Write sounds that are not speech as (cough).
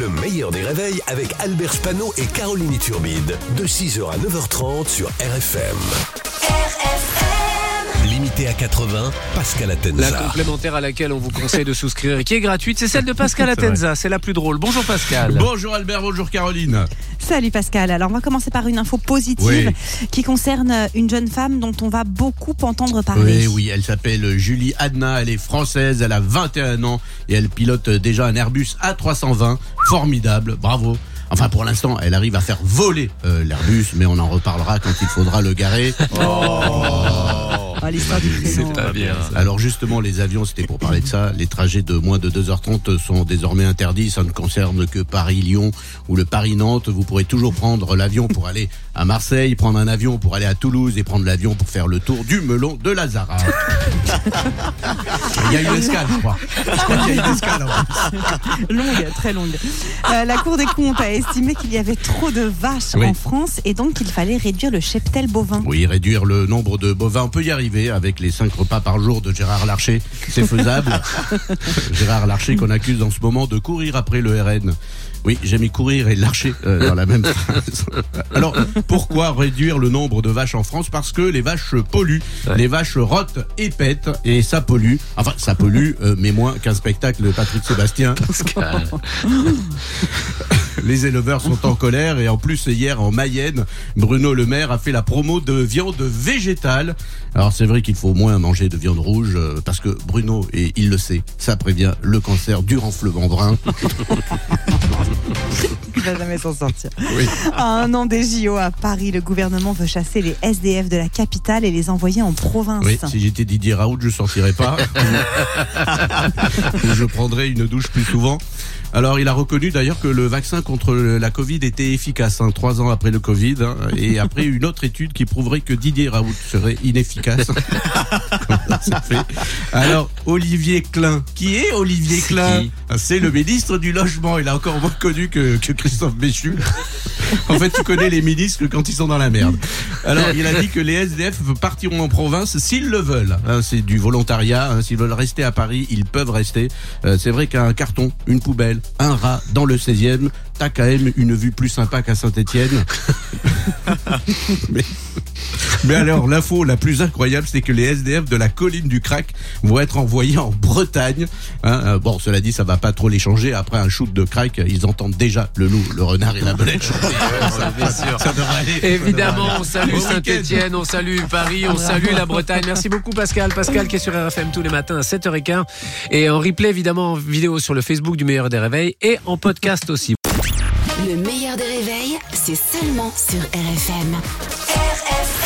Le meilleur des réveils avec Albert Spano et Caroline Turbide. De 6h à 9h30 sur RFM. Limité à 80, Pascal La Atenza. complémentaire à laquelle on vous conseille de souscrire et qui est gratuite, c'est celle de Pascal (laughs) Atenza. C'est la plus drôle. Bonjour Pascal. Bonjour Albert, bonjour Caroline. Salut Pascal. Alors on va commencer par une info positive Oui. qui concerne une jeune femme dont on va beaucoup entendre parler. Oui, oui, elle s'appelle Julie Adna, elle est française, elle a 21 ans et elle pilote déjà un Airbus A320. Formidable, bravo. Enfin, pour l'instant, elle arrive à faire voler euh, l'Airbus, mais on en reparlera quand il faudra le garer. Ah, l'histoire du prénom. pas bien. Alors justement, les avions, c'était pour parler de ça. Les trajets de moins de 2h30 sont désormais interdits. Ça ne concerne que Paris-Lyon ou le Paris-Nantes. Vous pourrez toujours prendre l'avion pour aller à Marseille, prendre un avion pour aller à Toulouse et prendre l'avion pour faire le tour du melon de Lazara. Il y a une escale, je crois. Je crois qu'il y a une escale. en longue, très longue. Euh, la Cour des comptes a estimé qu'il y avait trop de vaches Oui. en France et donc qu'il fallait réduire le cheptel bovin. Oui, réduire le nombre de bovins, on peut y arriver avec les 5 repas par jour de Gérard Larcher. C'est faisable. (laughs) Gérard Larcher qu'on accuse en ce moment de courir après le RN. Oui, j'ai mis courir et Larcher euh, dans la même phrase. Alors, pourquoi réduire le nombre de vaches en France? Parce que les vaches polluent. Ouais. Les vaches rotent et pètent et ça pollue. Enfin, ça pollue, euh, mais moins qu'un spectacle de Patrick Sébastien. Pascal. (laughs) (laughs) Les éleveurs sont en colère et en plus hier en Mayenne, Bruno Le Maire a fait la promo de viande végétale. Alors c'est vrai qu'il faut moins manger de viande rouge euh, parce que Bruno, et il le sait, ça prévient le cancer du renflement brun. Il va jamais s'en sortir. Oui. À un an des JO à Paris, le gouvernement veut chasser les SDF de la capitale et les envoyer en province. Oui, si j'étais Didier Raoult, je sortirais pas. (laughs) Je prendrais une douche plus souvent. Alors, il a reconnu d'ailleurs que le vaccin contre la Covid était efficace, hein, trois ans après le Covid, hein, et (laughs) après une autre étude qui prouverait que Didier Raoult serait inefficace. (laughs) Alors, Olivier Klein. Qui est Olivier C'est Klein qui C'est le ministre du Logement. Il a encore moins connu que, que Christophe Béchu. En fait, tu connais les ministres quand ils sont dans la merde. Alors, il a dit que les SDF partiront en province s'ils le veulent. Hein, c'est du volontariat. hein. S'ils veulent rester à Paris, ils peuvent rester. Euh, c'est vrai qu'un carton, une poubelle, un rat dans le 16e, t'as quand même une vue plus sympa qu'à Saint-Etienne. (laughs) mais, mais alors, l'info la plus incroyable, c'est que les SDF de la colline du Crac vont être envoyés en Bretagne. Hein, euh, bon, cela dit, ça va pas trop les changer. Après un shoot de crack, ils entendent déjà le loup, le renard et la belette (laughs) chanter. ça, bien sûr. ça devrait aller. Évidemment, on salue Saint-Etienne, on salue Paris, on salue la Bretagne. Merci beaucoup Pascal. Pascal qui est sur RFM tous les matins à 7h15 et en replay évidemment en vidéo sur le Facebook du meilleur des réveils et en podcast aussi. Le meilleur des réveils, c'est seulement sur RFM. RFM